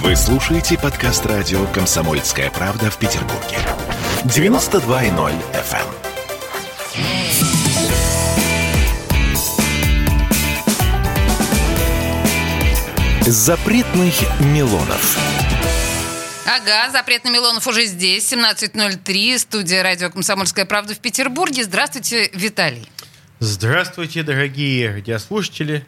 Вы слушаете подкаст радио «Комсомольская правда» в Петербурге. 92.0 FM. Запретных Милонов. Ага, запретный Милонов уже здесь, 17.03, студия радио «Комсомольская правда» в Петербурге. Здравствуйте, Виталий. Здравствуйте, дорогие радиослушатели.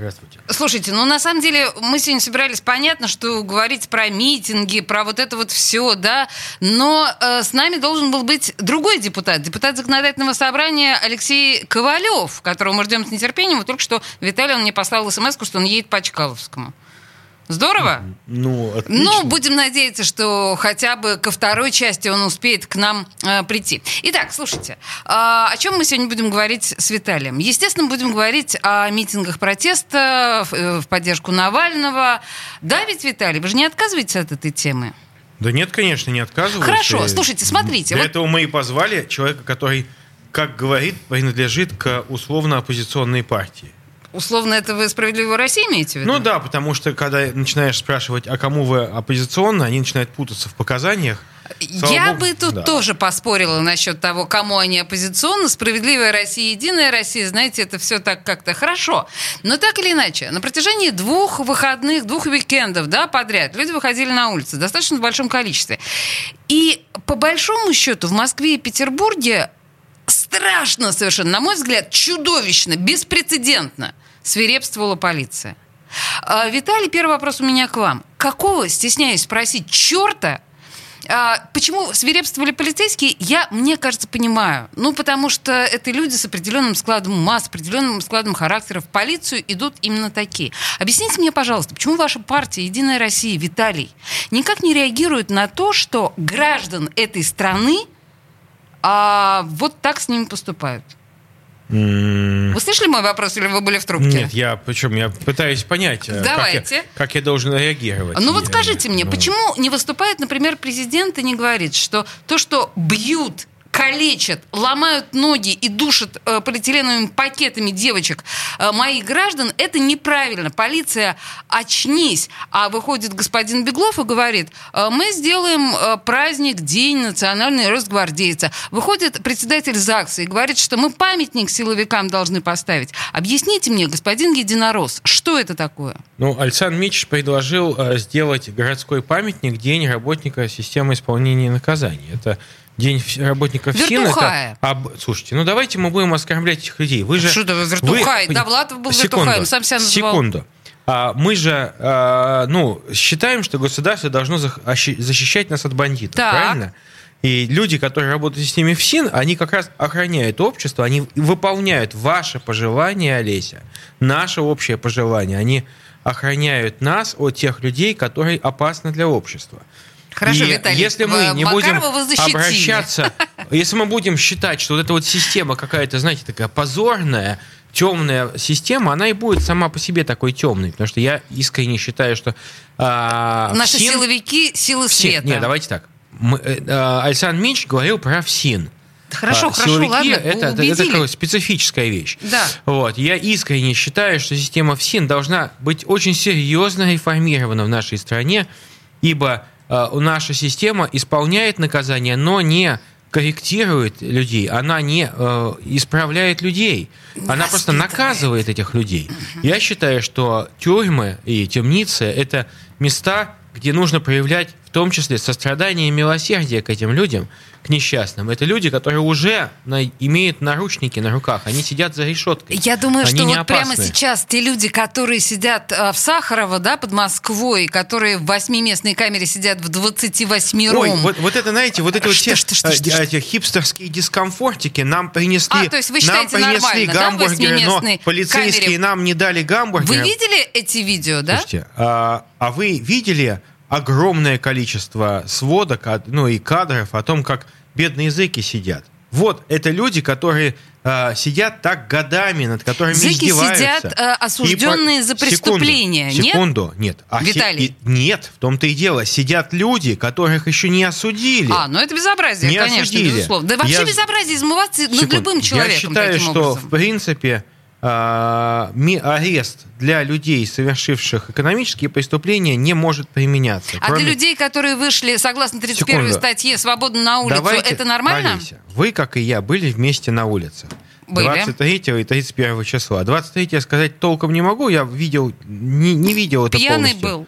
Здравствуйте. Слушайте, ну на самом деле мы сегодня собирались, понятно, что говорить про митинги, про вот это вот все, да, но э, с нами должен был быть другой депутат, депутат законодательного собрания Алексей Ковалев, которого мы ждем с нетерпением. Вот только что Виталий он мне послал смс что он едет по Чкаловскому. Здорово? Ну, отлично. Ну, будем надеяться, что хотя бы ко второй части он успеет к нам э, прийти. Итак, слушайте, э, о чем мы сегодня будем говорить с Виталием? Естественно, будем говорить о митингах протеста в, э, в поддержку Навального. Да, ведь, Виталий, вы же не отказываетесь от этой темы? Да нет, конечно, не отказываюсь. Хорошо, И слушайте, смотрите. Для вот- этого мы и позвали человека, который, как говорит, принадлежит к условно-оппозиционной партии. Условно, это вы «Справедливую Россию» имеете в виду? Ну да, потому что когда начинаешь спрашивать, а кому вы оппозиционно, они начинают путаться в показаниях. Слава Я богу, бы тут да. тоже поспорила насчет того, кому они оппозиционны. Справедливая Россия, Единая Россия, знаете, это все так как-то хорошо. Но так или иначе, на протяжении двух выходных, двух уикендов да, подряд люди выходили на улицы в достаточно большом количестве. И по большому счету в Москве и Петербурге страшно совершенно, на мой взгляд, чудовищно, беспрецедентно свирепствовала полиция. А, Виталий, первый вопрос у меня к вам. Какого, стесняюсь спросить, черта а, почему свирепствовали полицейские, я, мне кажется, понимаю. Ну, потому что это люди с определенным складом ума, с определенным складом характера. В полицию идут именно такие. Объясните мне, пожалуйста, почему ваша партия «Единая Россия», Виталий, никак не реагирует на то, что граждан этой страны а, вот так с ними поступают? Вы слышали мой вопрос, или вы были в трубке? Нет, я причем я пытаюсь понять, э, как я, Давайте. как я должен реагировать. Ну вот скажите мне, ну, почему не выступает, например, президент и не говорит, что то, что бьют калечат, ломают ноги и душат э, полиэтиленовыми пакетами девочек э, моих граждан, это неправильно. Полиция, очнись. А выходит господин Беглов и говорит, э, мы сделаем э, праздник, день национальный росгвардейца. Выходит председатель ЗАГСа и говорит, что мы памятник силовикам должны поставить. Объясните мне, господин Единорос, что это такое? Ну, Александр Мич предложил э, сделать городской памятник День работника системы исполнения наказаний. Это День работников. Вертухая. Это об- Слушайте, ну давайте мы будем оскорблять этих людей. Вы же... Что это вы вертухай? вы- Довлатов был Секунду, вертухаем, сам себя называл. Секунду. А, мы же, а, ну, считаем, что государство должно защищать нас от бандитов, Так. правильно? И люди, которые работают в системе ФСИН, они как раз охраняют общество, они выполняют ваше пожелание, Олеся, наше общее пожелание. Они охраняют нас от тех людей, которые опасны для общества. Хорошо, И Виталий, если мы не Макарова будем обращаться, если мы будем считать, что вот эта вот система какая-то, знаете, такая позорная, темная система, она и будет сама по себе такой темной, потому что я искренне считаю, что а, Наши ФСИН- силовики силы ФСИН- света. Нет, давайте так. Мы, э, э, Александр Минч говорил про ФСИН. Хорошо, А, хорошо, силовики ладно, это, это, это такая специфическая вещь. Да. Вот. Я искренне считаю, что система ФСИН должна быть очень серьезно реформирована в нашей стране, ибо э, наша система исполняет наказание, но не корректирует людей, она не э, исправляет людей, она просто наказывает этих людей. Я считаю, что тюрьмы и темницы это места, где нужно проявлять в том числе сострадание и милосердие к этим людям, к несчастным. Это люди, которые уже на- имеют наручники на руках, они сидят за решеткой. Я думаю, Они что вот прямо опасны. сейчас те люди, которые сидят э, в Сахарово, да, под Москвой, которые в восьмиместной камере сидят в 28 ром. Ой, вот, вот это, знаете, вот это вот те что, что, э, что, эти хипстерские дискомфортики нам принесли, А, то есть вы нам принесли нормально, да, гамбургеры, но полицейские камере? нам не дали гамбургеры. Вы видели эти видео, да? Слушайте, а, а вы видели огромное количество сводок, от- ну и кадров о том, как бедные языки сидят? Вот, это люди, которые а, сидят так годами, над которыми Зэки издеваются. сидят, э, осужденные И за преступления, секунду, нет? Секунду, нет. А си- Виталий. и- нет, в том-то и дело. Сидят люди, которых еще не осудили. А, ну это безобразие, Не конечно, осудили. безусловно. Да вообще Я- безобразие измываться над Секунду. любым человеком Я считаю, таким что, образом. в принципе, а, арест для людей, совершивших экономические преступления, не может применяться. А Кроме... для людей, которые вышли, согласно 31 Секунду. статье, свободно на улицу, Давайте, это нормально? Олеся, вы, как и я, были вместе на улице. Были. 23 и 31 числа. 23 я сказать толком не могу, я видел, не, не видел это Пьяный полностью. был.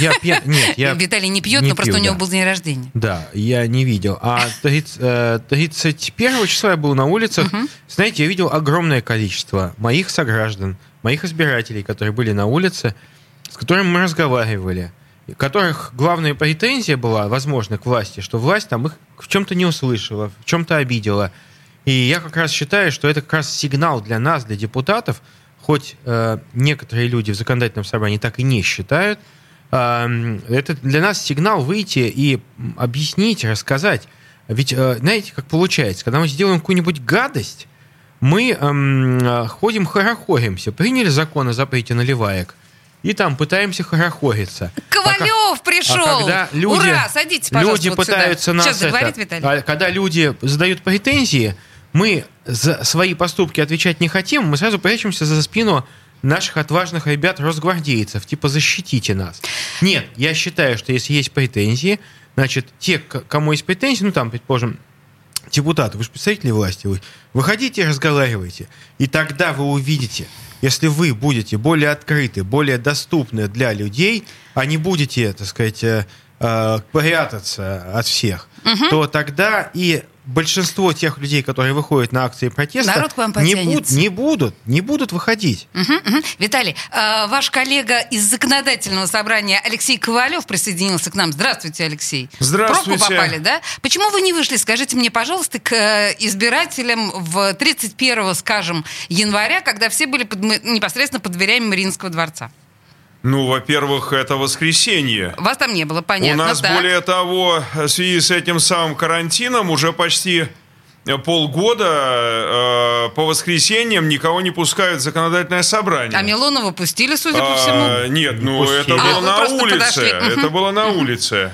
Я пья... Нет, я Виталий не пьет, не но просто пью, у него да. был день рождения. Да, я не видел. А 30, 31 э, числа я был на улицах. Угу. Знаете, я видел огромное количество моих сограждан, моих избирателей, которые были на улице, с которыми мы разговаривали, которых главная претензия была, возможно, к власти, что власть там их в чем-то не услышала, в чем-то обидела. И я как раз считаю, что это как раз сигнал для нас, для депутатов, хоть э, некоторые люди в законодательном собрании так и не считают, это для нас сигнал выйти и объяснить, рассказать. Ведь э, знаете, как получается, когда мы сделаем какую-нибудь гадость, мы эм, ходим хорохоримся. Приняли закон о запрете наливаек, и там пытаемся хорохориться. Ковалев а, пришел! А когда люди, Ура! Садитесь, пожалуйста, Люди вот пытаются сюда. нас... Сейчас договорить, это, Виталий? А, когда люди задают претензии, мы за свои поступки отвечать не хотим, мы сразу прячемся за спину наших отважных ребят, росгвардейцев, типа защитите нас. Нет, я считаю, что если есть претензии, значит, те, кому есть претензии, ну там, предположим, депутаты, вы же представители власти, вы выходите и разговаривайте. И тогда вы увидите, если вы будете более открыты, более доступны для людей, а не будете, так сказать, э, э, прятаться от всех, угу. то тогда и большинство тех людей, которые выходят на акции протеста, Народ к вам не, буд, не будут, не будут выходить. Угу, угу. Виталий, э, ваш коллега из законодательного собрания Алексей Ковалев присоединился к нам. Здравствуйте, Алексей. Здравствуйте. Пробку попали, да? Почему вы не вышли, скажите мне, пожалуйста, к э, избирателям в 31, скажем, января, когда все были под, непосредственно под дверями Мариинского дворца? Ну, во-первых, это воскресенье. Вас там не было, понятно. У нас, так. более того, в связи с этим самым карантином уже почти полгода э, по воскресеньям никого не пускают в законодательное собрание. А Милонова пустили, судя по всему? А, нет, ну это было а, на улице. Это было на улице.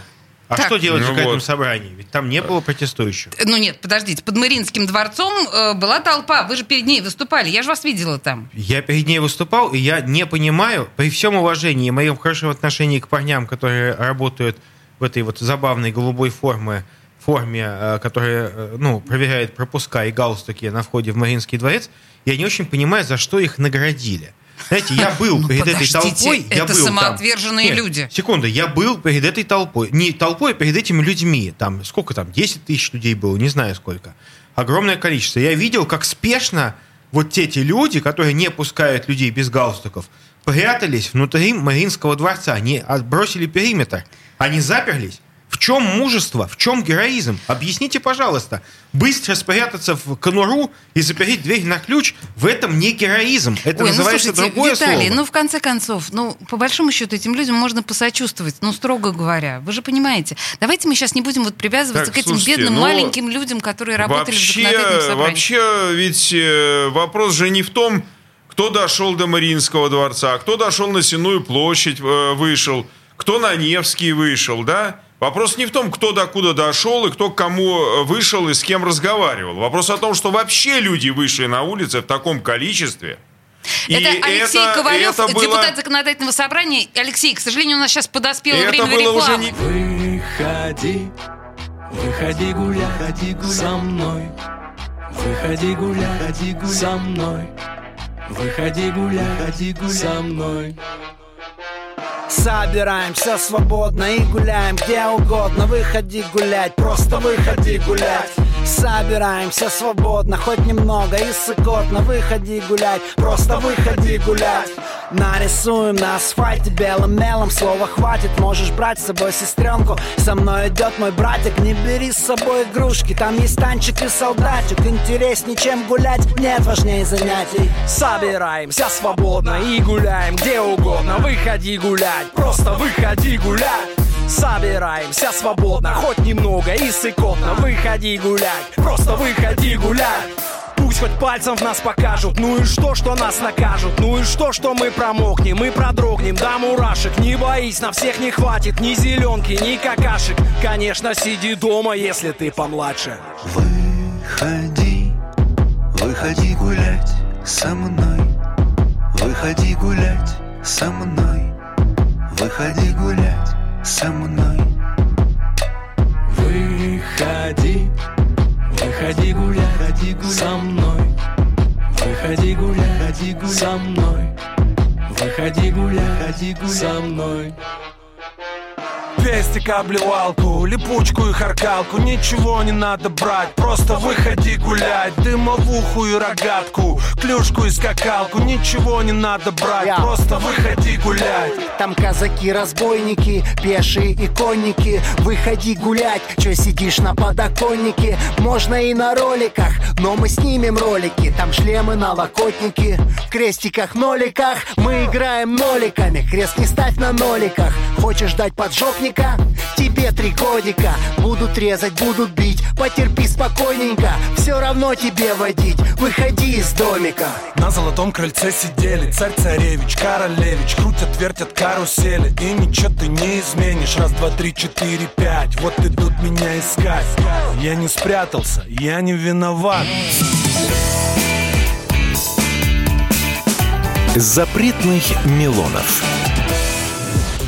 А так. что делать ну в законодательном вот. собрании? Ведь там не было протестующих. Ну нет, подождите, под Мариинским дворцом э, была толпа, вы же перед ней выступали, я же вас видела там. Я перед ней выступал, и я не понимаю, при всем уважении и моем хорошем отношении к парням, которые работают в этой вот забавной голубой форме, форме, э, которая э, ну, проверяет пропуска и галстуки на входе в Мариинский дворец, я не очень понимаю, за что их наградили. Знаете, я был ну, перед этой толпой. Я это был самоотверженные там. люди. секунду, я был перед этой толпой. Не толпой, а перед этими людьми. Там сколько там, 10 тысяч людей было, не знаю сколько. Огромное количество. Я видел, как спешно вот эти люди, которые не пускают людей без галстуков, прятались внутри Мариинского дворца. Они отбросили периметр. Они заперлись. В чем мужество? В чем героизм? Объясните, пожалуйста. Быстро спрятаться в конуру и запереть дверь на ключ – в этом не героизм. Это Ой, ну, называется ну, слушайте, другое Виталий, слово. ну, в конце концов, ну, по большому счету, этим людям можно посочувствовать, ну, строго говоря. Вы же понимаете. Давайте мы сейчас не будем вот привязываться так, к этим слушайте, бедным ну, маленьким людям, которые работали вообще, в законодательном собрании. Вообще, ведь э, вопрос же не в том, кто дошел до Мариинского дворца, кто дошел на Сенную площадь, э, вышел, кто на Невский вышел, да? Вопрос не в том, кто докуда дошел и кто к кому э, вышел и с кем разговаривал. Вопрос о том, что вообще люди вышли на улицы в таком количестве. Это и Алексей это, Ковалев, это было... депутат законодательного собрания. Алексей, к сожалению, у нас сейчас подоспело это время было рекламы. Уже не... Выходи, выходи гулять выходи гулять. со мной. Выходи гулять выходи гулять. со мной. Выходи гулять, выходи гулять со мной. Собираемся свободно и гуляем где угодно. Выходи гулять, просто выходи гулять Собираемся свободно, хоть немного и сыкотно. Выходи гулять, просто выходи гулять. Нарисуем на асфальте белым мелом Слова хватит, можешь брать с собой сестренку. Со мной идет мой братик, не бери с собой игрушки. Там есть танчик и солдатик. Интереснее, чем гулять, нет важнее занятий. Собираемся свободно и гуляем где угодно. Выходи гулять, просто выходи гулять Собираемся свободно, хоть немного и сыкотно. Выходи гулять, просто выходи гулять. Пусть хоть пальцем в нас покажут. Ну и что, что нас накажут? Ну и что, что мы промокнем Мы продрогнем? До мурашек Не боись, на всех не хватит. Ни зеленки, ни какашек. Конечно, сиди дома, если ты помладше. Выходи, выходи гулять со мной. Выходи гулять со мной. Выходи гулять со мной. Выходи, выходи гулять, выходи гулять со мной. Выходи гулять, выходи гулять со мной. Выходи гулять, выходи гулять со мной пестик обливалку Липучку и харкалку. Ничего не надо брать Просто выходи гулять. Дымовуху и рогатку Клюшку и скакалку. Ничего не надо брать Я. Просто выходи гулять. Там казаки-разбойники, пешие и конники. Выходи гулять, чё сидишь на подоконнике? Можно и на роликах, но мы снимем ролики. Там шлемы на локотники, в крестиках, ноликах. Мы играем ноликами, крест не ставь на ноликах. Хочешь дать поджопника? Тебе три годика. Будут резать, будут бить. Потерпи спокойненько. Все равно тебе водить. Выходи из домика. На золотом крыльце сидели. Царь-царевич, королевич. Крутят, вертят карусели. И ничего ты не изменишь. Раз, два, три, четыре, пять. Вот идут меня искать. Я не спрятался, я не виноват. Запретных Милонов.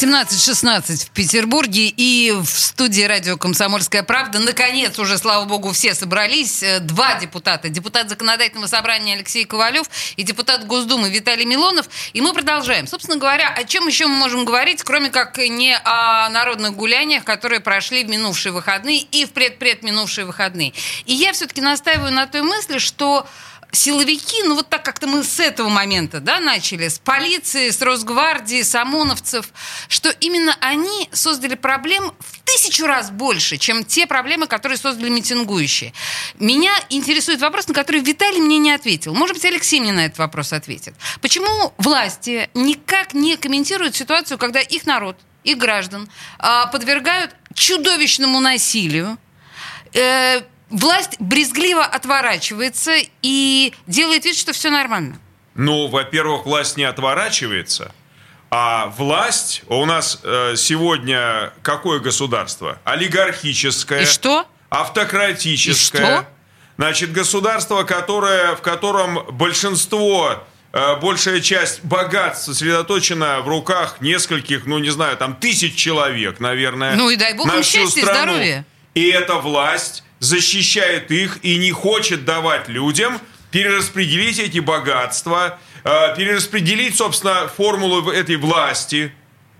17.16 в Петербурге и в студии радио «Комсомольская правда». Наконец уже, слава богу, все собрались. Э, Два депутата. Депутат законодательного собрания Алексей Ковалев и депутат Госдумы Виталий Милонов. И мы продолжаем. Собственно говоря, о чем еще мы можем говорить, кроме как не о народных гуляниях, которые прошли в минувшие выходные и в предпред минувшие выходные. И я все-таки настаиваю на той мысли, что силовики, ну вот так как-то мы с этого момента да, начали, с полиции, с Росгвардии, с ОМОНовцев, что именно они создали проблем в тысячу раз больше, чем те проблемы, которые создали митингующие. Меня интересует вопрос, на который Виталий мне не ответил. Может быть, Алексей мне на этот вопрос ответит. Почему власти никак не комментируют ситуацию, когда их народ, их граждан а, подвергают чудовищному насилию, э, власть брезгливо отворачивается и делает вид, что все нормально. Ну, во-первых, власть не отворачивается, а власть у нас э, сегодня какое государство? Олигархическое. И что? Автократическое. И что? Значит, государство, которое, в котором большинство э, большая часть богатств сосредоточена в руках нескольких, ну не знаю, там тысяч человек, наверное. Ну и дай бог на им счастья и здоровья. И эта власть защищает их и не хочет давать людям перераспределить эти богатства, э, перераспределить, собственно, формулу этой власти.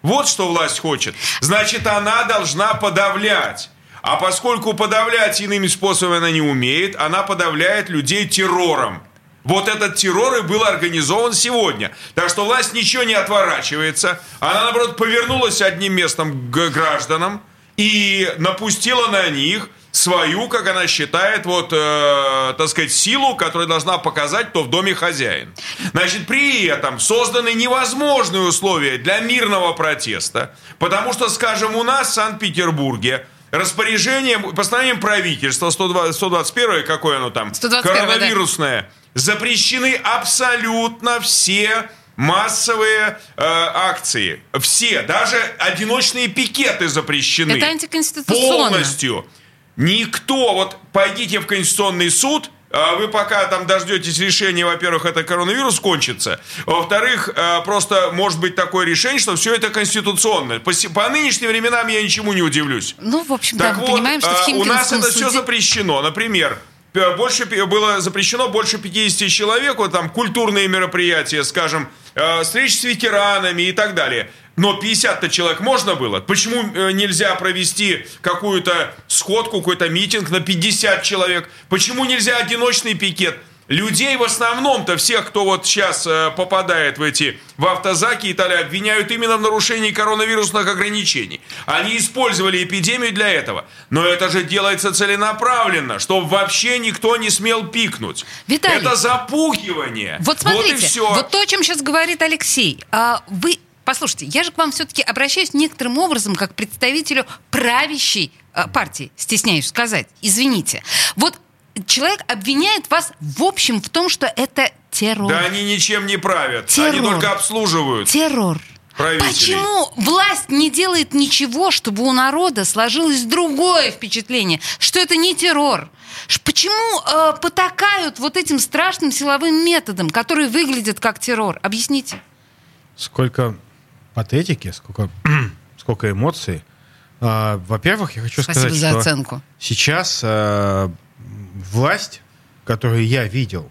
Вот что власть хочет. Значит, она должна подавлять. А поскольку подавлять иными способами она не умеет, она подавляет людей террором. Вот этот террор и был организован сегодня. Так что власть ничего не отворачивается. Она, наоборот, повернулась одним местом к гражданам и напустила на них свою, как она считает, вот, э, так сказать, силу, которую должна показать, кто в доме хозяин. Значит, при этом созданы невозможные условия для мирного протеста, потому что, скажем, у нас в Санкт-Петербурге распоряжением, постановлением правительства 120, 121, какое оно там, 121, да. коронавирусное, запрещены абсолютно все массовые э, акции. Все, даже одиночные пикеты запрещены. Это антиконституционно. Полностью. Никто, вот пойдите в Конституционный суд, а вы пока там дождетесь решения, во-первых, это коронавирус кончится, во-вторых, э, просто может быть такое решение, что все это конституционно. По, по нынешним временам я ничему не удивлюсь. Ну, в общем, Так да, мы вот, понимаем, что в а, у Химкинском нас это все суде- запрещено. Например, больше было запрещено больше 50 человек, вот там культурные мероприятия, скажем, э, встречи с ветеранами и так далее. Но 50-то человек можно было. Почему э, нельзя провести какую-то сходку, какой-то митинг на 50 человек? Почему нельзя одиночный пикет? Людей в основном-то всех, кто вот сейчас э, попадает в эти в автозаки и так далее, обвиняют именно в нарушении коронавирусных ограничений. Они использовали эпидемию для этого. Но это же делается целенаправленно, чтобы вообще никто не смел пикнуть. Виталий, это запугивание. Вот смотрите, вот, и все. вот то, о чем сейчас говорит Алексей. А вы Послушайте, я же к вам все-таки обращаюсь некоторым образом как представителю правящей а, партии, стесняюсь сказать. Извините. Вот человек обвиняет вас в общем в том, что это террор. Да они ничем не правят. Террор. Они только обслуживают. Террор. Почему власть не делает ничего, чтобы у народа сложилось другое впечатление, что это не террор? Почему э, потакают вот этим страшным силовым методом, которые выглядят как террор? Объясните. Сколько патетики, сколько, сколько эмоций. А, во-первых, я хочу Спасибо сказать, за что оценку. сейчас а, власть, которую я видел,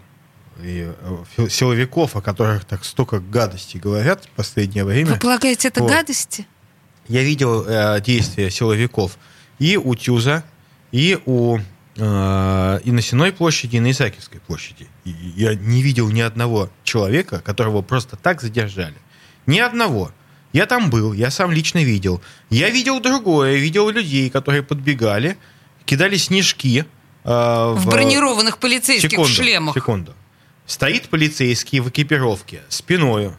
и э, силовиков, о которых так столько гадостей говорят в последнее время. Вы полагаете, это Вот. гадости? Я видел э, действия силовиков и у Тюза, и у э, и на Сенной площади, и на Исаакиевской площади. И я не видел ни одного человека, которого просто так задержали. Ни одного. Я там был, я сам лично видел. Я видел другое, видел людей, которые подбегали, кидали снежки. Э, В бронированных полицейских секунду, шлемах. Секунду. Стоит полицейский в экипировке спиной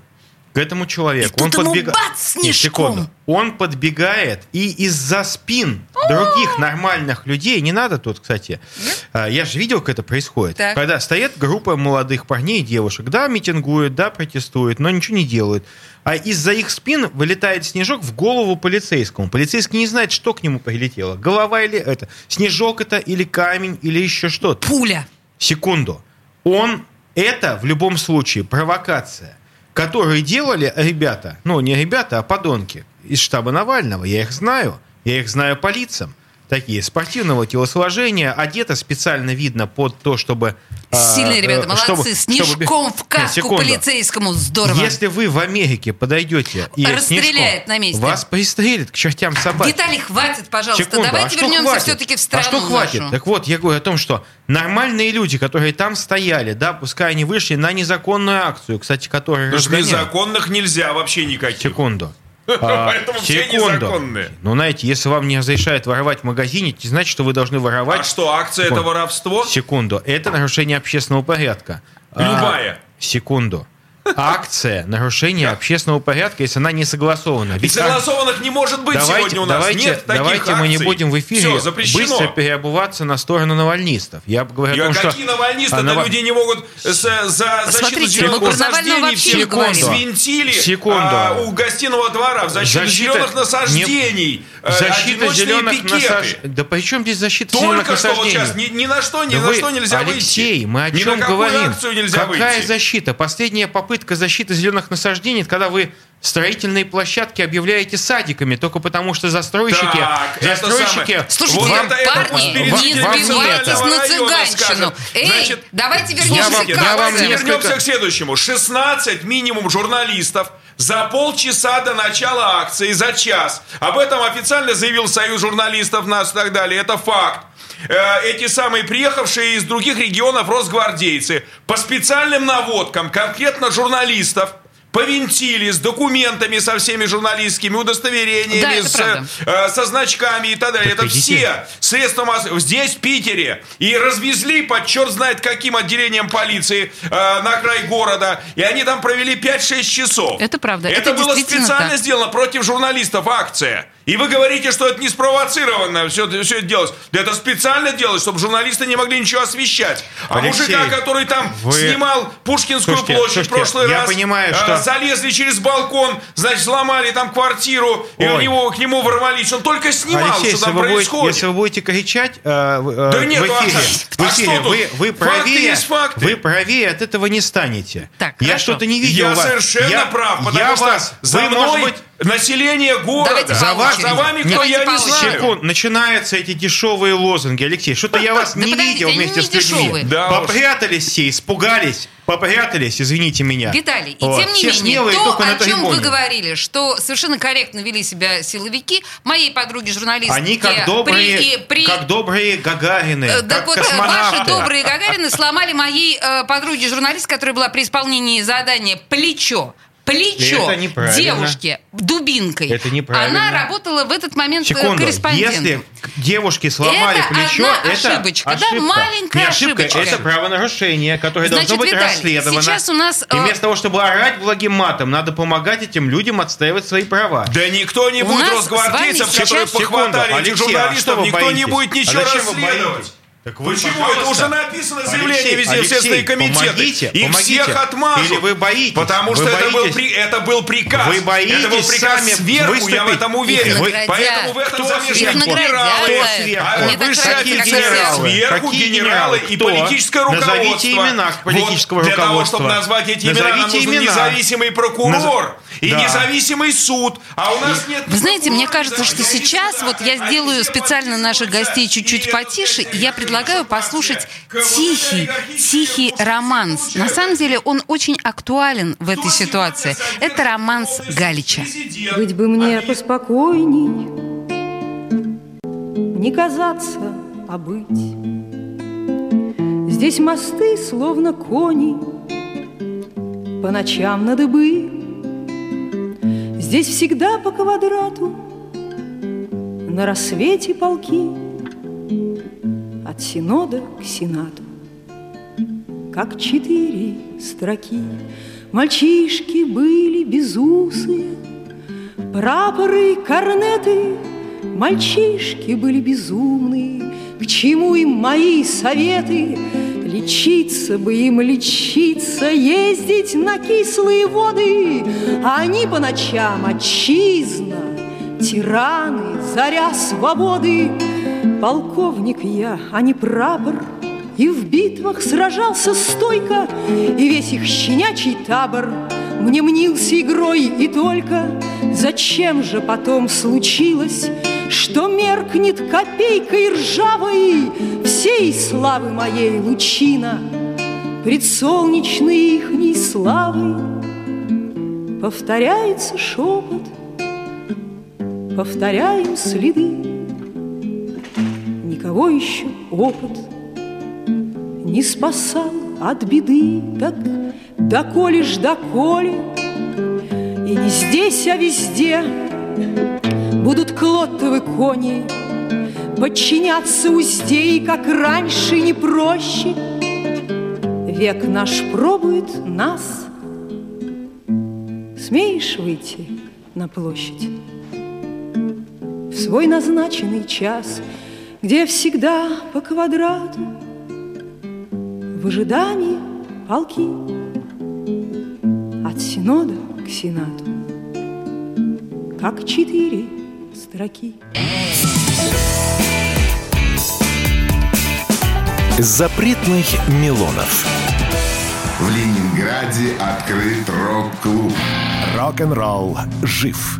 к этому человеку. И ему бац, Нет, секунду. Он подбегает и из-за спин других нормальных людей, не надо тут, кстати, а, я же видел, как это происходит. Так. Когда стоят группа молодых парней и девушек, да, митингуют, да, протестуют, но ничего не делают. А из-за их спин вылетает снежок в голову полицейскому. Полицейский не знает, что к нему прилетело. Голова или это, снежок это, или камень, или еще что-то Пуля. секунду. Он это в любом случае провокация, которую делали ребята, ну не ребята, а подонки из штаба Навального. Я их знаю, я их знаю по лицам. Такие спортивного телосложения, одето специально видно под то, чтобы... а, Сильные ребята, э, молодцы. чтобы- Снежком чтобы- в каску секунду. полицейскому. Здорово. Если вы в Америке подойдете и Расстреляет снежком, на месте. вас пристрелят к чертям собачьим. Виталий, хватит, пожалуйста. Секунду, Давайте а вернемся хватит? все-таки в страну А что хватит? нашу. Так вот, я говорю о том, что нормальные люди, которые там стояли, да, пускай они вышли на незаконную акцию, кстати, которая Потому что незаконных нельзя вообще никаких. Секунду. А, Поэтому все незаконные. Ну, знаете, если вам не разрешают воровать в магазине, это не значит, что вы должны воровать. А что, акция это Секунду. воровство? Секунду. Это нарушение общественного порядка. А, Любая. секунду. Акция нарушение общественного порядка, если она не согласована. И Ведь а- согласованных не может быть давайте, сегодня у нас. давайте, Нет таких давайте мы не акций. будем в эфире Все, запрещено. быстро переобуваться на сторону навальнистов. Я говорю И о том, что... какие навальнисты, а, да нава- люди не могут за, за защиту зеленых насаждений вообще все не говорим. свинтили Секунду. а, у гостиного двора в защиту Защита- зеленых насаждений. э, Защита зеленых пикеты. насаждений. Да при чем здесь защита зеленых Только что вот насаждений? сейчас ни, ни на что, ни Да на вы, что нельзя Алексей, выйти. мы о чем говорим? Какая выйти. защита? Последняя попытка защиты зеленых насаждений, это когда вы строительные площадки объявляете садиками, только потому что застройщики, Так, это застройщики, самое. Слушайте, Вот вам- это- это парни, пусть не вам- сбивайтесь вам на цыганщину. Эй, Значит, давайте вернемся вам- к я вам акции. несколько- Вернемся к следующему. 16 минимум журналистов за полчаса до начала акции, за час. Об этом официально заявил Союз журналистов нас и так далее. Это факт. Э, Эти самые приехавшие из других регионов росгвардейцы по специальным наводкам, конкретно журналистов, повинтили с документами со всеми журналистскими удостоверениями, Да, с, э, со значками и так далее. Так Это идите. все средства массовой здесь, в Питере. И развезли под черт знает каким отделением полиции э, на край города. И они там провели 5-6 часов. Это правда, Это, это было специально так. сделано против журналистов акция. И вы говорите, что это не спровоцированно все, все это делалось. Да это специально делалось, чтобы журналисты не могли ничего освещать. А Алексей, мужика, который там вы- снимал Пушкинскую Слушайте, площадь слушайте, в прошлый я раз, понимаю, э, что- залезли через балкон, значит, сломали там квартиру, и у Ой. него, к нему ворвались. Он только снимал, Алексей, что если там вы, будете, происходит. если вы будете кричать э, в, э, Да в нет, эфире, а- в а эфире, что тут? вы, вы правее, есть факты. вы правее от этого не станете. Так, я что-то не видел Я вас. совершенно Я- прав, потому я что вас, за вы, мной может быть, население города. Давайте За, по ва- очереди. за вами кто, Давайте я не знаю. Секунд, начинаются эти дешевые лозунги, Алексей. Что-то я вас не видел вместе с людьми. Попрятались все, испугались, попрятались, извините меня. Виталий, и Вот. тем не Все менее, то, о чем вы говорили, что совершенно корректно вели себя силовики, моей подруги журналистки Они как добрые, при, как добрые Гагарины, Э, как вот, э, космонавты. ваши добрые Гагарины сломали моей э, подруге журналист, которая была при исполнении задания плечо. Плечо девушке дубинкой. Это неправильно. Она работала в этот момент Секунду, корреспондентом. если к девушке сломали Это плечо, одна это ошибочка, да, маленькая Не ошибка, ошибочка. это правонарушение, которое Значит, должно быть Виталий, расследовано. сейчас у нас, И э, вместо того, чтобы орать благим матом, надо помогать этим людям отстаивать свои права. Да никто не У будет росгвардейцев, которые сейчас- похватали Секунду, этих Алексей, а что журналистов, вы никто не будет ничего А зачем вы расследовать. Так вы, Почему? пожалуйста. Это уже написано заявление Алексей, везде, Алексей, Следственные комитеты. помогите, И помогите. всех отмажут. Или вы боитесь? Потому Вы что это был, боитесь? при- это был приказ. Вы боитесь это был приказ сами сверху, я в выступить? этом уверен. Их Вы-. Поэтому в этом замешаны? Их генералы, Кто это. сверху? а высшие офицеры, сверху Какие генералы и Кто? политическое руководство. Назовите имена политического вот Для того, руководства. чтобы назвать эти имена, нам нужен имена. независимый прокурор и Да. независимый суд. А у нас нет... Вы знаете, мне кажется, что сейчас вот я сделаю специально наших гостей чуть-чуть потише, и я предлагаю послушать тихий, тихий романс. На самом деле он очень актуален в этой ситуации. Это романс Галича. Быть бы мне поспокойней, Не казаться, а быть. Здесь мосты, словно кони, По ночам на дыбы. Здесь всегда по квадрату, На рассвете полки, От синода к сенату, Как четыре строки. Мальчишки были безусые, Прапоры, корнеты, мальчишки были безумные. К чему им мои советы? Лечиться бы им, лечиться, ездить на кислые воды. А они по ночам отчизна, тираны, заря свободы. Полковник я, а не прапор, и в битвах сражался стойко, И весь их щенячий табор Мне мнился игрой. И только. Зачем же потом случилось, Что меркнет копейкой ржавой Всей славы моей лучина Пред солнечной ихней славой? Повторяется шепот, Повторяем следы, Никого еще опыт не спасал от беды, так доколе ж доколе, и не здесь, а везде будут клоттовы кони подчиняться узде, и как раньше не проще. Век наш пробует нас. Смеешь выйти на площадь в свой назначенный час, где всегда по квадрату в ожидании полки От синода к сенату Как четыре строки Запретных Милонов. В Ленинграде открыт рок-клуб. Рок-н-ролл жив.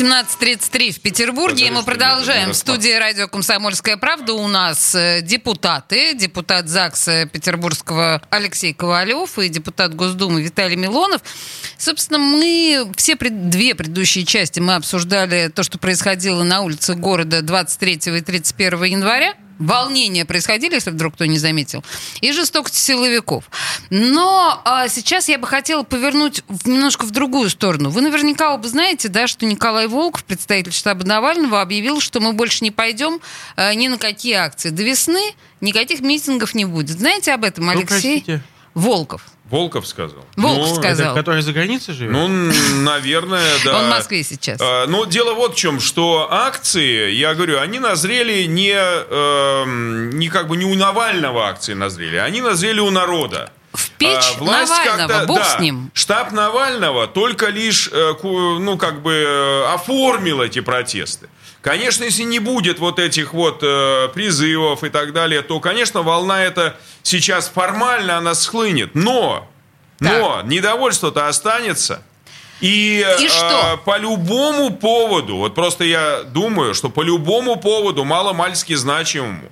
17.33 в Петербурге, и мы продолжаем. В студии радио «Комсомольская правда» у нас э, депутаты, депутат ЗАГСа Петербургского Алексей Ковалев и депутат Госдумы Виталий Милонов. Собственно, мы все пред- две предыдущие части мы обсуждали то, что происходило на улице города 23 и 31 января. Волнения происходили, если вдруг кто не заметил, и жестокость силовиков. Но а, сейчас я бы хотела повернуть немножко в другую сторону. Вы наверняка оба знаете, да, что Николай Волков, представитель штаба Навального, объявил, что мы больше не пойдем а, ни на какие акции. До весны никаких митингов не будет. Знаете об этом, Ну, Алексей? простите. Волков. Волков сказал. Волков Ну, сказал. Это который за границей живет? Ну, наверное, да. Он в Москве сейчас. А, Ну, дело вот в чем, что акции, я говорю, они назрели не, эм, не как бы не у Навального акции назрели, они назрели у народа. В печь А, власть Навального, бог да, с ним. Штаб Навального только лишь, э, ну, как бы э, оформил эти протесты. Конечно, если не будет вот этих вот э, призывов и так далее, то, конечно, волна эта сейчас формально она схлынет. Но, но недовольство-то останется. И, И э, что? по любому поводу, вот просто я думаю, что по любому поводу, мало-мальски значимому,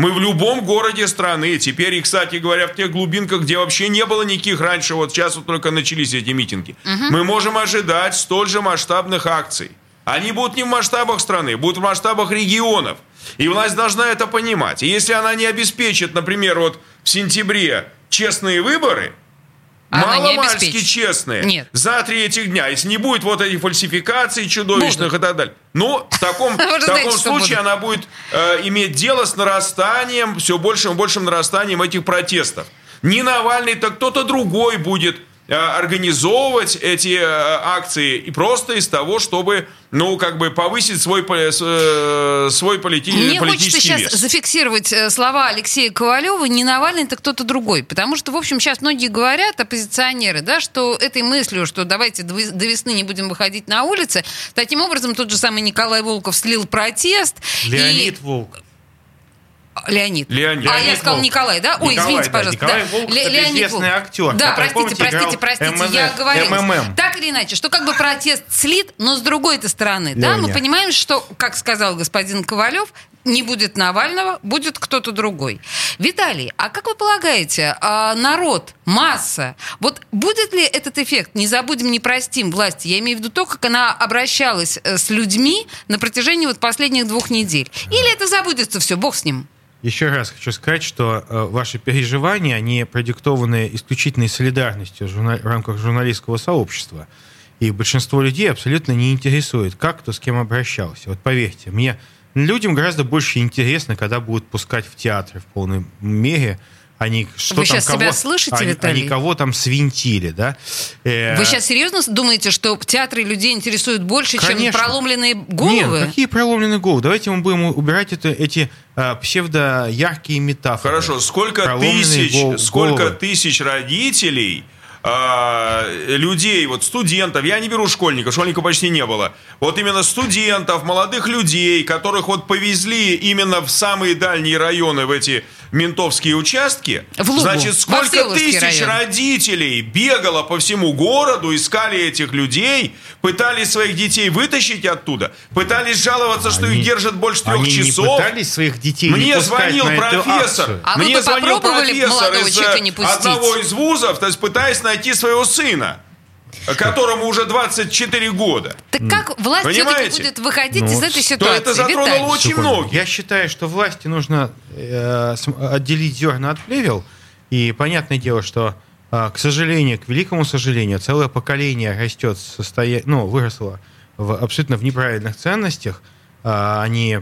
мы в любом городе страны, теперь и, кстати говоря, в тех глубинках, где вообще не было никаких раньше, вот сейчас вот только начались эти митинги, мы можем ожидать столь же масштабных акций. Они будут не в масштабах страны, будут в масштабах регионов. И власть должна это понимать. И если она не обеспечит, например, вот в сентябре честные выборы, Она мало-мальски честные, Нет. за три этих дня, если не будет вот этих фальсификаций чудовищных и так далее. Ну, в таком, в таком знаете, случае она будет э, иметь дело с нарастанием, все большим и большим нарастанием этих протестов. Не Навальный, так кто-то другой будет организовывать эти э, акции и просто из того, чтобы, ну, как бы повысить свой, э, свой полити- Мне хочется политический сейчас вес. зафиксировать э, слова Алексея Ковалева, не Навальный, это кто-то другой. Потому что, в общем, сейчас многие говорят, оппозиционеры, да, что этой мыслью, что давайте до вес- до весны не будем выходить на улицы, таким образом тот же самый Николай Волков слил протест. и- Леонид Волк. Леонид. Леонид. А я Леонид сказал Волк. Николай, да? Ой, Николай, извините, да, пожалуйста. Николай да. Волк Ле- это Леонид известный Волк. актер, Да, который, простите, помните, простите, простите, МММ. я говорила. МММ. Так или иначе, что как бы протест слит, но с другой-то стороны, да, мы Леня. понимаем, что, как сказал господин Ковалев, не будет Навального, будет кто-то другой. Виталий, а как вы полагаете, а, народ, масса, вот будет ли этот эффект, не забудем, не простим власти, я имею в виду то, как она обращалась э, с людьми на протяжении вот последних двух недель? Или это забудется все, бог с ним? Еще раз хочу сказать, что э, ваши переживания, они продиктованы исключительной солидарностью журна- в рамках журналистского сообщества. И большинство людей абсолютно не интересует, как кто с кем обращался. Вот поверьте, мне людям гораздо больше интересно, когда будут пускать в театры в полной мере, они что Вы там кого, себя слышите, они, Виталий? они кого там свинтили, да? Э, Вы сейчас серьезно думаете, что театры людей интересуют больше, чем Конечно. проломленные головы? Нет, какие проломленные головы? Давайте мы будем убирать это, эти а, псевдо-яркие метафоры. Хорошо, сколько тысяч, гол- сколько головы. тысяч родителей, а, людей, вот студентов, я не беру школьников, школьников почти не было, вот именно студентов, молодых людей, которых вот повезли именно в самые дальние районы, в эти ментовские участки, В Лугу, значит, сколько тысяч район. родителей бегало по всему городу, искали этих людей, пытались своих детей вытащить оттуда, пытались жаловаться, что их держат больше трех Они часов. не пытались своих детей не Мне звонил профессор. А вы Мне бы звонил профессор из э, не пустить? одного из вузов, то есть пытаясь найти своего сына, которому уже 24 года. Так как власть все-таки Понимаете? будет выходить Ну, из этой ситуации? это затронуло Виталий? очень многих. Я считаю, что власти нужно э, отделить зерна от плевел. И понятное дело, что, э, к сожалению, к великому сожалению, целое поколение растет, состоя... ну, выросло в, абсолютно в неправильных ценностях. А, они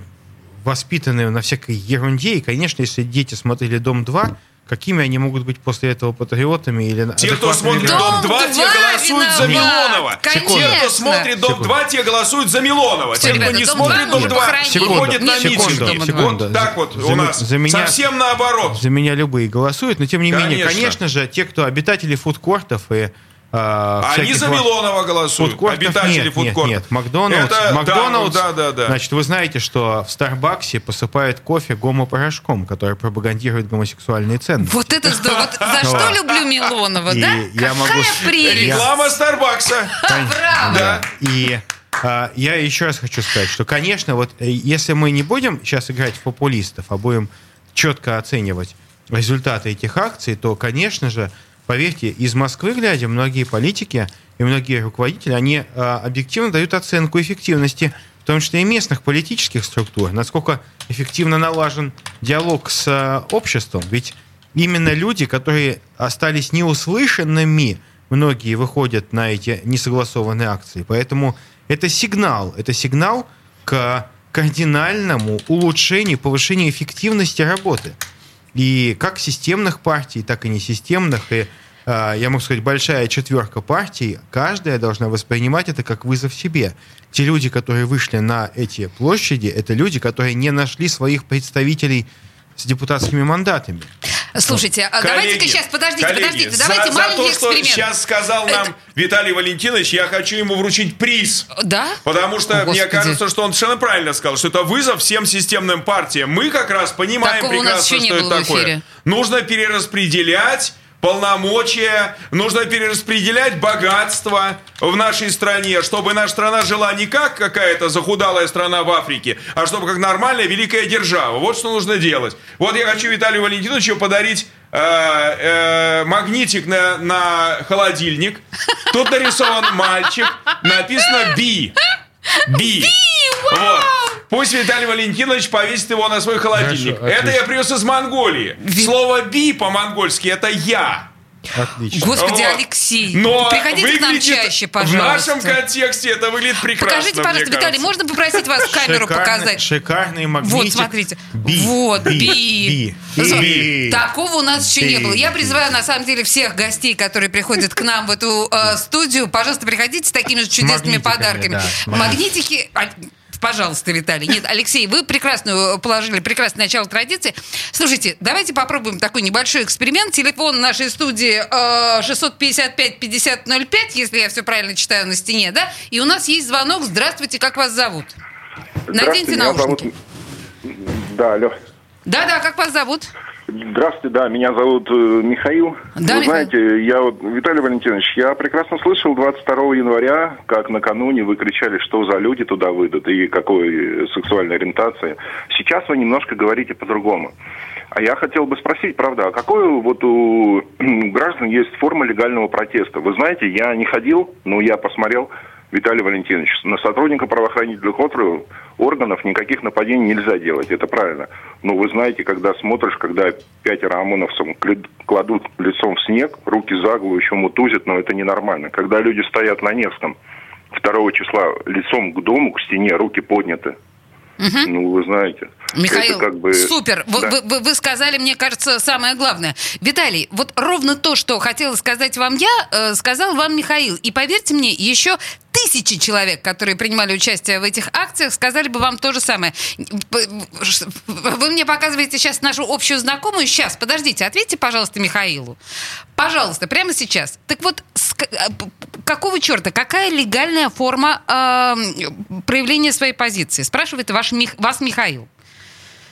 воспитаны на всякой ерунде. И, конечно, если дети смотрели «Дом-2», какими они могут быть после этого патриотами или Те, кто смотрит гражданами? «Дом-2», те «Дом-2» голосуют за. Милонова. Те, кто смотрит «Дом-2», те голосуют за Милонова. Те, кто не «Дом-2» смотрит «Дом-2», похоронили. выходят на митинги. Вот так вот За- у нас. Совсем наоборот. За меня любые голосуют, но тем не менее, конечно же, те, кто обитатели фудкортов и а, Они за ва- Милонова голосуют, фудкортов обитатели нет, нет, фудкортов. нет. Макдоналдс, Это- да, Макдоналдс, ну, да, да, да. значит, вы знаете, что в Старбаксе посыпают кофе гомопорошком, который пропагандирует гомосексуальные ценности. Вот это здорово. Вот за что люблю Милонова, да? я могу. Реклама Старбакса. Браво. Да. И а, я еще раз хочу сказать, что, конечно, вот э, если мы не будем сейчас играть в популистов, а будем четко оценивать результаты этих акций, то, конечно же, поверьте, из Москвы глядя, многие политики и многие руководители, они а, объективно дают оценку эффективности, в том числе и местных политических структур, насколько эффективно налажен диалог с а, обществом. Ведь именно люди, которые остались неуслышанными, многие выходят на эти несогласованные акции. Поэтому это сигнал, это сигнал к кардинальному улучшению, повышению эффективности работы. И как системных партий, так и несистемных, и а, я могу сказать, большая четверка партий, каждая должна воспринимать это как вызов себе. Те люди, которые вышли на эти площади, это люди, которые не нашли своих представителей с депутатскими мандатами. Слушайте, а Коллеги, давайте-ка сейчас, подождите, коллеги, подождите, за- давайте за, маленький то, что эксперимент. сейчас сказал нам Виталий Валентинович, я хочу ему вручить приз. Да? Потому что О, мне кажется, что он совершенно правильно сказал, что это вызов всем системным партиям. Мы как раз понимаем Такого прекрасно, что это такое. Нужно перераспределять полномочия, нужно перераспределять богатство в нашей стране, чтобы наша страна жила не как какая-то захудалая страна в Африке, а чтобы как нормальная великая держава. Вот что нужно делать. Вот я хочу Виталию Валентиновичу подарить э, э, магнитик на, на холодильник. Тут нарисован мальчик, написано «Би». Би. Вот. Пусть Виталий Валентинович повесит его на свой холодильник. Хорошо, это я привез из Монголии. Слово «би» по-монгольски это «я». Отлично. Господи, Вот. Алексей, Но приходите к нам чаще, В пожалуйста. нашем контексте это выглядит прекрасно. Покажите, пожалуйста, Виталий, кажется. можно попросить вас в камеру Шикарный- показать? Шикарный магнитик. Вот, смотрите. Би. Вот, би. Би. Би. Такого у нас еще не было. Я призываю, на самом деле, всех гостей, которые приходят к нам в эту э, студию, пожалуйста, приходите с такими же чудесными магнитиками, подарками. да, Магнитики... Пожалуйста, Виталий. Нет, Алексей, вы прекрасную положили, прекрасное начало традиции. Слушайте, давайте попробуем такой небольшой эксперимент. Телефон нашей студии э, 655-5005, если я все правильно читаю на стене, да? И у нас есть звонок. Здравствуйте, как вас зовут? Наденьте меня зовут... наушники. Да, алло. Да-да, как вас зовут? Здравствуйте, да, меня зовут э, Михаил. Да, Вы Михаил. знаете, я вот, Виталий Валентинович, я прекрасно слышал 22 января, как накануне вы кричали, что за люди туда выйдут и какой сексуальной ориентации. Сейчас вы немножко говорите по-другому. А я хотел бы спросить, правда, а какой вот у граждан есть форма легального протеста? Вы знаете, я не ходил, но я посмотрел, Виталий Валентинович, на сотрудника правоохранительных органов никаких нападений нельзя делать, это правильно. Но вы знаете, когда смотришь, когда пятеро ОМОНовцев кладут лицом в снег, руки за голову еще мутузят, но это ненормально. Когда люди стоят на Невском 2 числа лицом к дому, к стене, руки подняты, ну, вы знаете. Михаил, как бы... супер. Вы, Да. вы- вы- вы сказали, мне кажется, самое главное. Виталий, вот ровно то, что хотела сказать вам я, э, сказал вам Михаил. И поверьте мне, еще тысячи человек, которые принимали участие в этих акциях, сказали бы вам то же самое. Вы мне показываете сейчас нашу общую знакомую. Сейчас, подождите, ответьте, пожалуйста, Михаилу. Пожалуйста, прямо сейчас. Так вот, с п- какого черта? Какая легальная форма э, проявления своей позиции? Спрашивает ваш, вас Михаил.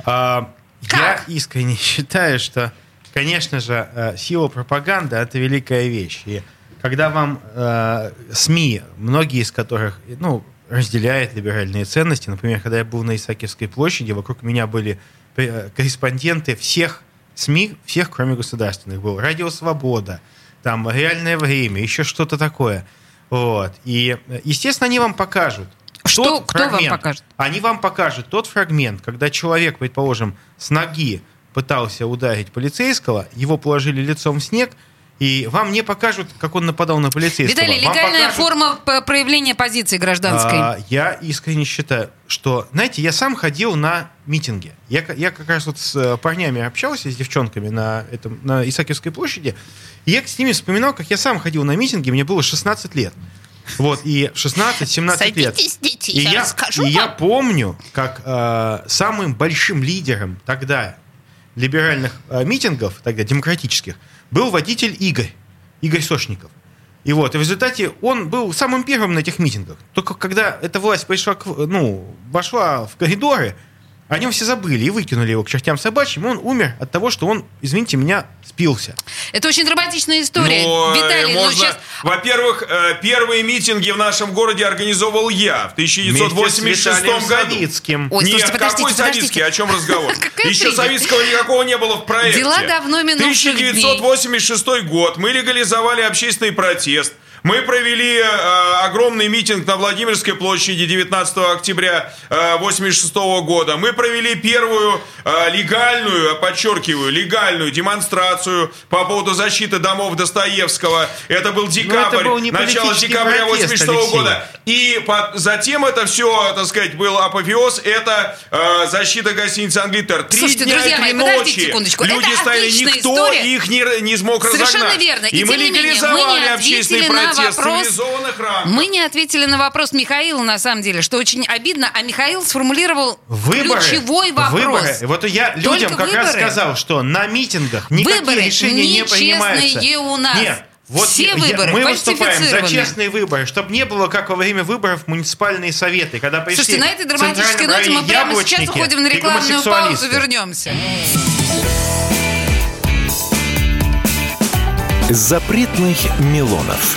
А, я искренне считаю, что, конечно же, э, сила пропаганды это великая вещь. И когда вам э, СМИ, многие из которых, ну, разделяют либеральные ценности, например, когда я был на Исаакиевской площади, вокруг меня были э, корреспонденты всех СМИ, всех, кроме государственных. Был Радио Свобода, там Реальное время, еще что-то такое. Вот. И, э, естественно, они вам покажут. Что- тот кто вам фрагмент. покажет? Они вам покажут тот фрагмент, когда человек, предположим, с ноги пытался ударить полицейского, его положили лицом в снег, и вам не покажут, как он нападал на полицейского. Виталий, Вам легальная покажут- форма проявления позиции гражданской. а, я искренне считаю, что, знаете, я сам ходил на митинги. Я, я как раз вот с э, парнями общался, с девчонками на, этом, на Исаакиевской площади, и я с ними вспоминал, как я сам ходил на митинги, мне было 16 лет. Вот, и 16-17 лет. Садитесь, дети, И я я, расскажу и я помню, как э, самым большим лидером тогда либеральных э, митингов, тогда демократических, был водитель Игорь, Игорь Сошников. И вот, и в результате он был самым первым на этих митингах. Только когда эта власть пришла, ну, вошла в коридоры, О нем все забыли и выкинули его к чертям собачьим. Он умер от того, что он, извините меня, спился. Это очень драматичная история. Но, э, Виталий, ну можно... сейчас... Во-первых, э, первые митинги в нашем городе организовал я в 1986 Виталием году. Савицким. Ой, Нет, слушайте, подождите, какой подождите. Савицкий? О чем разговор? Еще Савицкого никакого не было в проекте. Дела давно минувших дней. 1986 год. Мы легализовали общественный протест. Мы провели э, огромный митинг на Владимирской площади 19 октября 1986 года. Мы провели первую э, легальную, подчеркиваю, легальную демонстрацию по поводу защиты домов Достоевского. Это был декабрь, был не начало декабря протест, 1986 Алексей. года. И по- затем это все, так сказать, был апофеоз. Это э, защита гостиницы Англитер. Три Слушайте, дня друзья мои, подождите ночи. секундочку. Люди Это стояли, никто история. их не, не смог Совершенно разогнать. верно. И, И мы не менее, мы легализовали не общественный протест вопрос-. Мы не ответили на вопрос Михаила, на самом деле, что очень обидно, а Михаил сформулировал Выборы. ключевой вопрос. Выборы. Вот я людям Только как раз выборы. сказал, что на митингах никакие Выборы решения не принимаются. у нас. Нет. Вот Все я- выборы мы выступаем за честные выборы, чтобы не было, как во время выборов, муниципальные советы, когда пришли Слушайте, на этой в драматической ноте мы прямо сейчас уходим на рекламную паузу, вернемся. Запретных Милонов.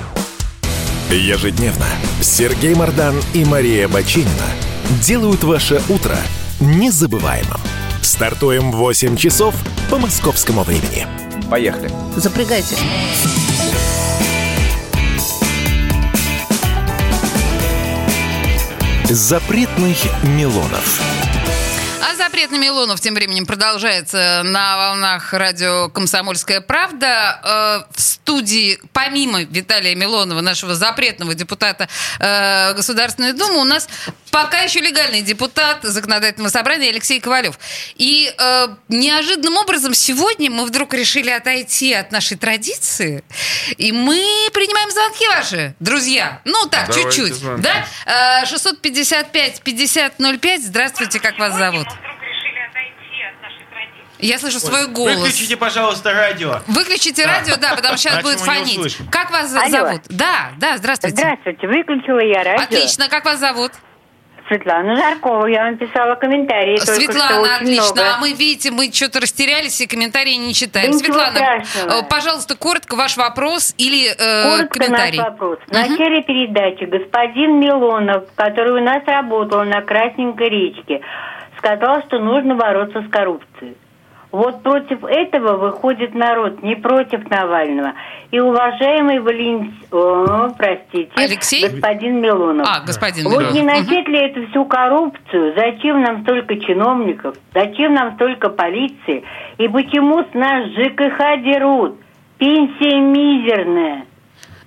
Ежедневно Сергей Мардан и Мария Бочинина делают ваше утро незабываемым. Стартуем в 8 часов по московскому времени. Поехали. Запрягайте. Запретных Милонов. А запрет на Милонов тем временем продолжается на волнах радио «Комсомольская правда». Э, в студии, помимо Виталия Милонова, нашего запретного депутата э, Государственной Думы, у нас пока еще легальный депутат Законодательного собрания Алексей Ковалев. И э, неожиданным образом сегодня мы вдруг решили отойти от нашей традиции, и мы принимаем звонки ваши, друзья. Ну так, чуть-чуть. Да? Э, 655-5005. Здравствуйте, как вас зовут? Я слышу свой голос. Выключите, пожалуйста, радио. Выключите радио, да, потому что сейчас будет фонить. Как вас Алло. зовут? Да, да, здравствуйте. Здравствуйте, выключила я радио. Отлично, как вас зовут? Светлана Жаркова, я вам писала комментарии только что Светлана, отлично. много. А мы, видите, мы что-то растерялись и комментарии не читаем. Да Светлана, страшного. э, пожалуйста, коротко ваш вопрос или э, Коротко комментарий. наш вопрос. В начале передачи господин Милонов, который у нас работал на Красненькой речке, сказал, что нужно бороться с коррупцией. Вот против этого выходит народ, не против Навального. И уважаемый Валентин, простите, Алексей? господин Милонов. А, господин Вот Милонов. не Мгм. начать ли эту всю коррупцию? Зачем нам столько чиновников? Зачем нам столько полиции? И почему с нас ЖКХ дерут? Пенсия мизерная.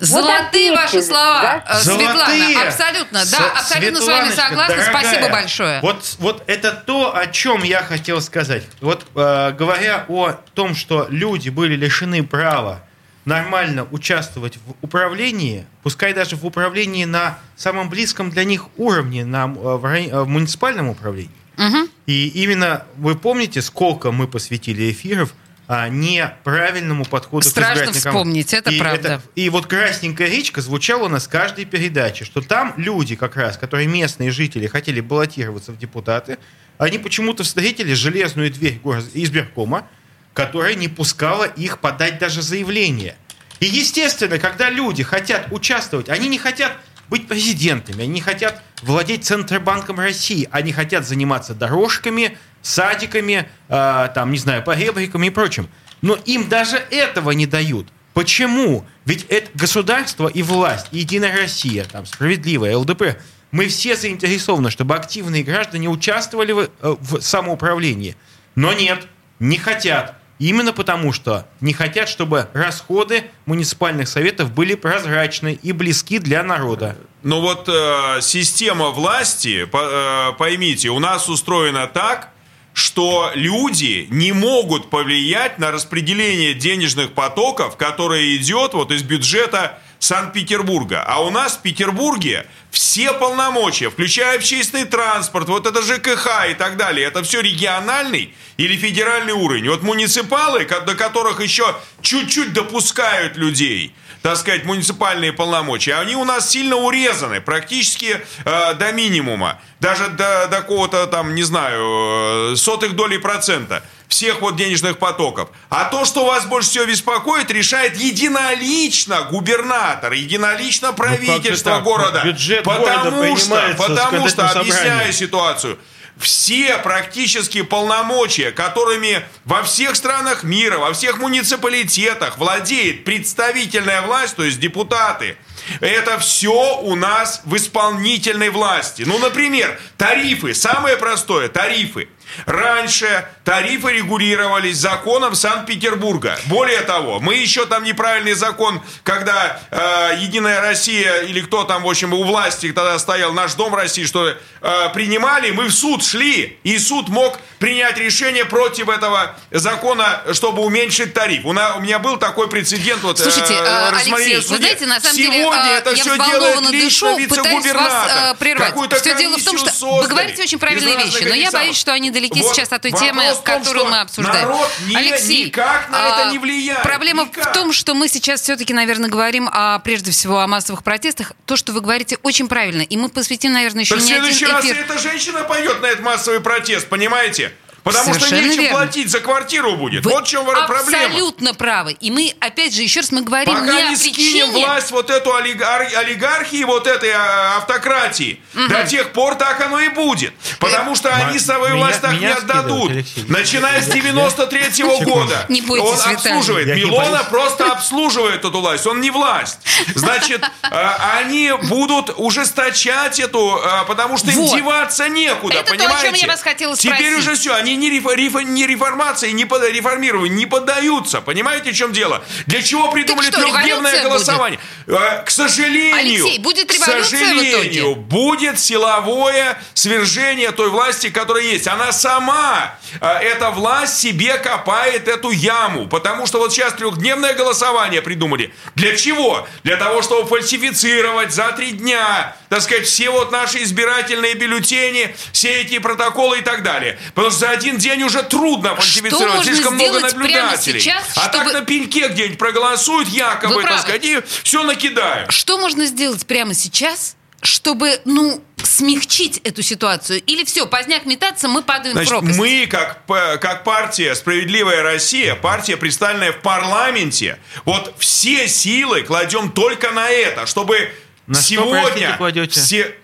Золотые ответьте, ваши слова, да? э, Светлана. Золотые! Абсолютно, да, абсолютно с вами согласна. дорогая, Спасибо большое. Вот, вот это то, о чем я хотел сказать. Вот э, говоря о том, что люди были лишены права нормально участвовать в управлении, пускай даже в управлении на самом близком для них уровне, на, э, в, рай- э, в муниципальном управлении. Мгм. И именно вы помните, сколько мы посвятили эфиров а, неправильному подходу Страшно к избирательной вспомнить, это и правда. и вот «Красненькая речка» звучала у нас в каждой передаче, что там люди как раз, которые местные жители хотели баллотироваться в депутаты, они почему-то встретили железную дверь избиркома, которая не пускала их подать даже заявление. И естественно, когда люди хотят участвовать, они не хотят быть президентами, они хотят владеть Центробанком России, они хотят заниматься дорожками, садиками, э, там, не знаю, поребриками и прочим. Но им даже этого не дают. Почему? Ведь это государство и власть, и Единая Россия, там, справедливая, ЛДП, мы все заинтересованы, чтобы активные граждане участвовали в, э, в самоуправлении. Но нет, не хотят. Именно потому, что не хотят, чтобы расходы муниципальных советов были прозрачны и близки для народа. но вот э, система власти, по- э, поймите, у нас устроена так, что люди не могут повлиять на распределение денежных потоков, которое идет вот из бюджета Санкт-Петербурга. А у нас в Петербурге все полномочия, включая общественный транспорт, вот это ЖКХ и так далее, это все региональный или федеральный уровень. Вот муниципалы, до которых еще чуть-чуть допускают людей, так сказать, муниципальные полномочия, они у нас сильно урезаны, практически э, до минимума, даже до, до какого-то там, не знаю, э, сотых долей процента всех вот денежных потоков. А то, что вас больше всего беспокоит, решает единолично губернатор, единолично правительство так? города. Бюджет города потому что, принимается потому что, объясняю ситуацию, все практически полномочия, которыми во всех странах мира, во всех муниципалитетах владеет представительная власть, то есть депутаты, это все у нас в исполнительной власти. Ну, например, тарифы. Самое простое – тарифы. Раньше тарифы регулировались законом Санкт-Петербурга. Более того, мы еще там неправильный закон, когда э, Единая Россия или кто там, в общем, у власти тогда стоял, наш Дом России, что э, принимали, мы в суд шли, и суд мог принять решение против этого закона, чтобы уменьшить тариф. У, на- у меня был такой прецедент. Вот, э, Слушайте, э, рассмотрение Алексей, в вы знаете, на самом деле, Сегодня э, это я все делает дышу, пытаюсь вас э, прервать. Все дело в том, что вы говорите очень правильные вещи, но я боюсь, что они далеки Вот сейчас от той темы, в том, которую мы обсуждаем. народ не- Алексей, никак на это а, не влияет. Проблема Никак. в том, что мы сейчас все-таки, наверное, говорим о, прежде всего о массовых протестах. То, что вы говорите, очень правильно. И мы посвятим, наверное, еще Так в не один следующий раз эфир. эта женщина пойдет на этот массовый протест, понимаете? Потому что Совершенно нечем верно. платить за квартиру будет. Вы вот в чем проблема. абсолютно правы. И мы, опять же, еще раз мы говорим Пока не о не скинем причине... власть вот эту олигар- олигархии, вот этой а, автократии, Мгм. до тех пор так оно и будет. Потому что они свою меня- власть так не отдадут. Начиная с 93 года. Не бойтесь, Он обслуживает. Милона просто обслуживает эту власть. Он не власть. Значит, а, они будут ужесточать эту, а, потому что им деваться некуда, Это то, о понимаете? чем я вас хотела Теперь спросить. уже все, они не, реф- реф- не реформации, не под, реформированию, не поддаются. Понимаете, в чем дело? Для чего придумали что, трехдневное голосование? Э, К сожалению, Алексей, будет к сожалению, будет силовое свержение той власти, которая есть. Она сама, э, эта власть себе копает эту яму. Потому что вот сейчас трехдневное голосование придумали. Для чего? Для того, чтобы фальсифицировать за три дня, так сказать, все вот наши избирательные бюллетени, все эти протоколы и так далее. Потому что за один день уже трудно фальсифицировать. Слишком много наблюдателей. сейчас, а так чтобы- на пеньке где-нибудь проголосуют якобы, Вы так правы. сказать, и все накидают. Что можно сделать прямо сейчас, чтобы, ну, смягчить эту ситуацию? Или все, поздняк метаться, мы падаем в Значит, пропасть? мы, как, как партия «Справедливая Россия», партия, представленная в парламенте, вот все силы кладем только на это, чтобы На что, сегодня... кладете? все-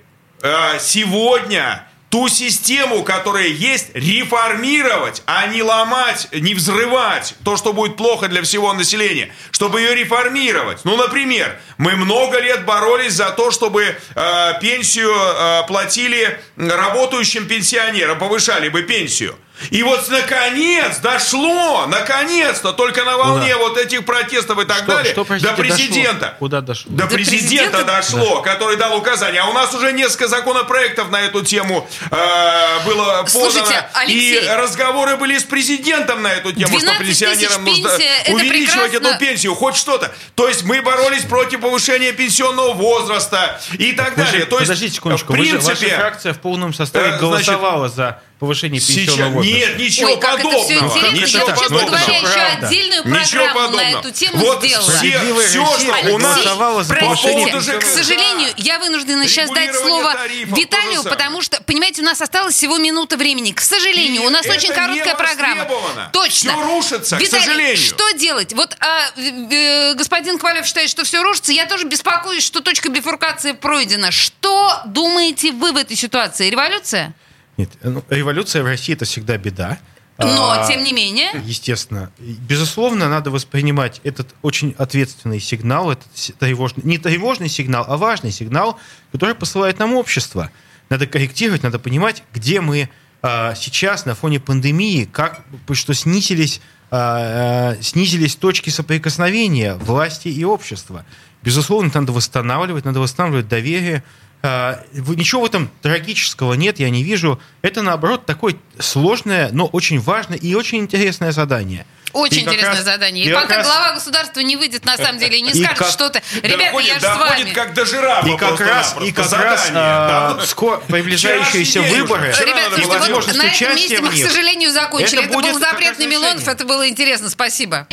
э, сегодня ту систему, которая есть, реформировать, а не ломать, не взрывать то, что будет плохо для всего населения, чтобы ее реформировать. Ну, например, мы много лет боролись за то, чтобы э, пенсию э, платили работающим пенсионерам, повышали бы пенсию. И вот наконец дошло, наконец-то, только на волне Куда? вот этих протестов и так Что- далее, что, простите, до президента. дошло? Куда дошло? До, президента, дошло, который дал указания. А у нас уже несколько законопроектов на эту тему э, было подано. Слушайте, Алексей, и разговоры были с президентом на эту тему, что 12 тысяч пенсионерам нужно увеличивать прекрасно. эту пенсию, хоть что-то. То есть мы боролись против повышения пенсионного возраста и так Вы же- далее. То есть, подождите секундочку, в вы же- принципе, ваша фракция в полном составе э, значит, голосовала за повышение пенсионного возраста. Нет, ничего Ой, как это подобного. все интересно. Ничего Я, честно подобного. говоря, еще отдельную Ничего программу на подобного. эту тему вот сделала. Все, все, что у нас поводу Простите, ЖКХ. к сожалению, я вынуждена сейчас дать слово тарифов, Виталию, потому что, понимаете, у нас осталось всего минута времени. К сожалению, И у нас очень короткая программа. Точно. Всё рушится, к Виталий, сожалению. что делать? Вот а, э, э, господин Ковалев считает, что все рушится. Я тоже беспокоюсь, что точка бифуркации пройдена. Что думаете вы в этой ситуации? Революция? Нет, ну, революция в России это всегда беда. Но, А, тем не менее... Естественно. Безусловно, надо воспринимать этот очень ответственный сигнал, этот тревожный, не тревожный сигнал, а важный сигнал, который посылает нам общество. Надо корректировать, надо понимать, где мы а, сейчас на фоне пандемии, как, что снизились а, а, снизились точки соприкосновения власти и общества. Безусловно, надо восстанавливать, надо восстанавливать доверие. А, Ничего в этом трагического нет, я не вижу. Это, наоборот, такое сложное, но очень важное и очень интересное задание. Очень И интересное раз- задание. И, и пока раз- глава государства не выйдет на самом деле и не И скажет как- что-то, ребята, я же с вами. как до жирафа И как раз, и как раз а, скоро приближающиеся Вчерашний день выборы, уже. Вчера Ребят, надо слушайте, вот на этом месте мы, к сожалению, закончили. Это Это, был запрет на. Милонов, это было интересно. Спасибо.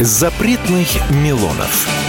Запретных Милонов.